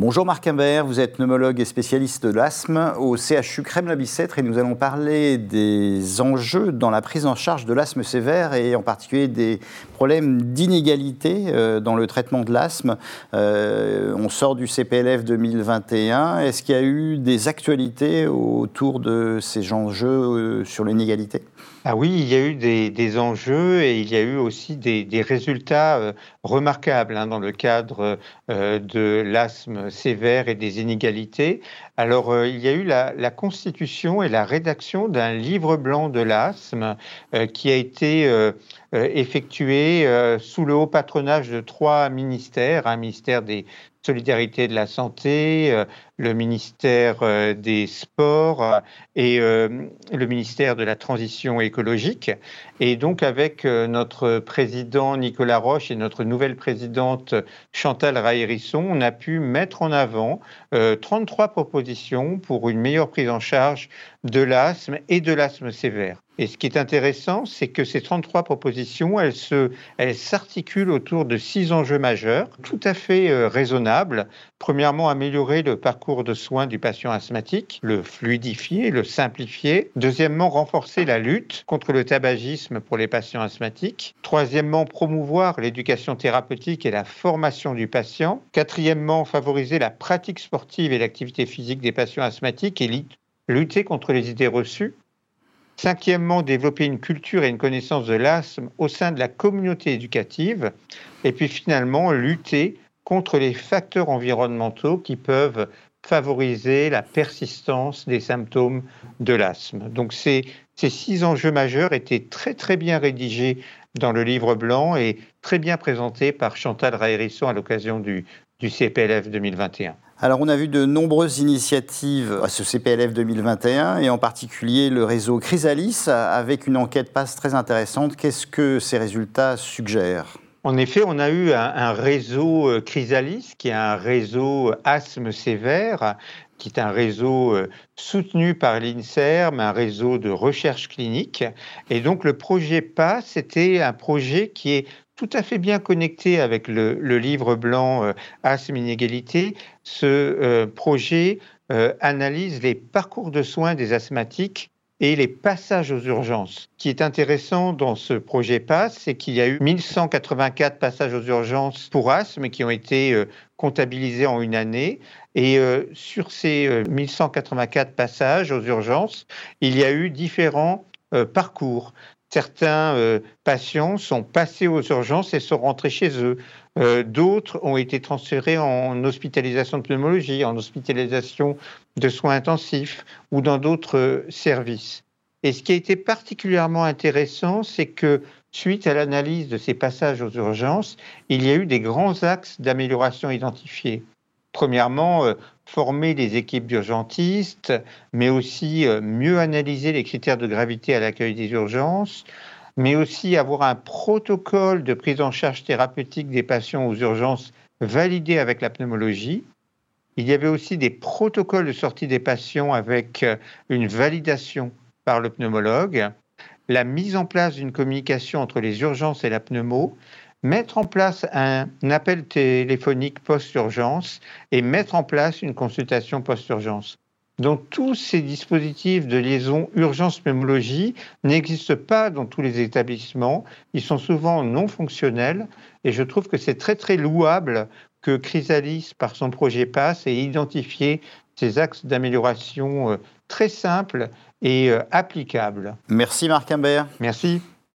Bonjour Marc Imbert, vous êtes pneumologue et spécialiste de l'asthme au CHU Crème-la-Bicêtre et nous allons parler des enjeux dans la prise en charge de l'asthme sévère et en particulier des problèmes d'inégalité euh, dans le traitement de l'asthme. Euh, on sort du CPLF 2021. Est-ce qu'il y a eu des actualités autour de ces enjeux euh, sur l'inégalité? Ah oui, il y a eu des, enjeux et il y a eu aussi des, résultats euh, remarquables hein, dans le cadre euh, de l'asthme sévère et des inégalités. Alors, euh, il y a eu la, la, constitution et la rédaction d'un livre blanc de l'asthme qui a été effectué sous le haut patronage de trois ministères, un ministère des Solidarité de la Santé, euh, le ministère euh, des Sports euh, et le ministère de la Transition écologique. Et donc avec notre président Nicolas Roche et notre nouvelle présidente Chantal Rahérisson, on a pu mettre en avant 33 propositions pour une meilleure prise en charge de l'asthme et de l'asthme sévère. Et ce qui est intéressant, c'est que ces 33 propositions, elles, se, elles s'articulent autour de six enjeux majeurs, tout à fait euh, raisonnables. Premièrement, améliorer le parcours de soins du patient asthmatique, le fluidifier, le simplifier. Deuxièmement, renforcer la lutte contre le tabagisme pour les patients asthmatiques. Troisièmement, promouvoir l'éducation thérapeutique et la formation du patient. Quatrièmement, favoriser la pratique sportive et l'activité physique des patients asthmatiques et lutter contre les idées reçues. Cinquièmement, développer une culture et une connaissance de l'asthme au sein de la communauté éducative. Et puis finalement, lutter contre les facteurs environnementaux qui peuvent favoriser la persistance des symptômes de l'asthme. Donc ces, six enjeux majeurs étaient très très bien rédigés dans le livre blanc et très bien présentés par Chantal Rahérisson à l'occasion du, du CPLF 2021. Alors, on a vu de nombreuses initiatives à ce CPLF 2021 et en particulier le réseau Chrysalis avec une enquête passe très intéressante. Qu'est-ce que ces résultats suggèrent? En effet, on a eu un, réseau euh, Chrysalis, qui est un réseau asthme sévère, qui est un réseau euh, soutenu par l'INSERM, un réseau de recherche clinique. Et donc, le projet PASS, c'était un projet qui est tout à fait bien connecté avec le, livre blanc euh, Asthme Inégalité. Ce euh, projet euh, analyse les parcours de soins des asthmatiques et les passages aux urgences. Ce qui est intéressant dans ce projet PASS, c'est qu'il y a eu 1184 passages aux urgences pour asthme qui ont été comptabilisés en une année. Et sur ces 1184 passages aux urgences, il y a eu différents parcours certains euh, patients sont passés aux urgences et sont rentrés chez eux. Euh, d'autres ont été transférés en hospitalisation de pneumologie, en hospitalisation de soins intensifs ou dans d'autres euh, services. Et ce qui a été particulièrement intéressant, c'est que suite à l'analyse de ces passages aux urgences, il y a eu des grands axes d'amélioration identifiés. Premièrement, former les équipes d'urgentistes, mais aussi euh, mieux analyser les critères de gravité à l'accueil des urgences, mais aussi avoir un protocole de prise en charge thérapeutique des patients aux urgences validé avec la pneumologie. Il y avait aussi des protocoles de sortie des patients avec euh, une validation par le pneumologue, la mise en place d'une communication entre les urgences et la pneumo, mettre en place un appel téléphonique post-urgence et mettre en place une consultation post-urgence. Donc tous ces dispositifs de liaison urgence-pneumologie n'existent pas dans tous les établissements. Ils sont souvent non fonctionnels et je trouve que c'est très très louable que Chrysalis, par son projet PASS, ait identifié ces axes d'amélioration euh, très simples et euh, applicables. Merci Marc Imbert. Merci.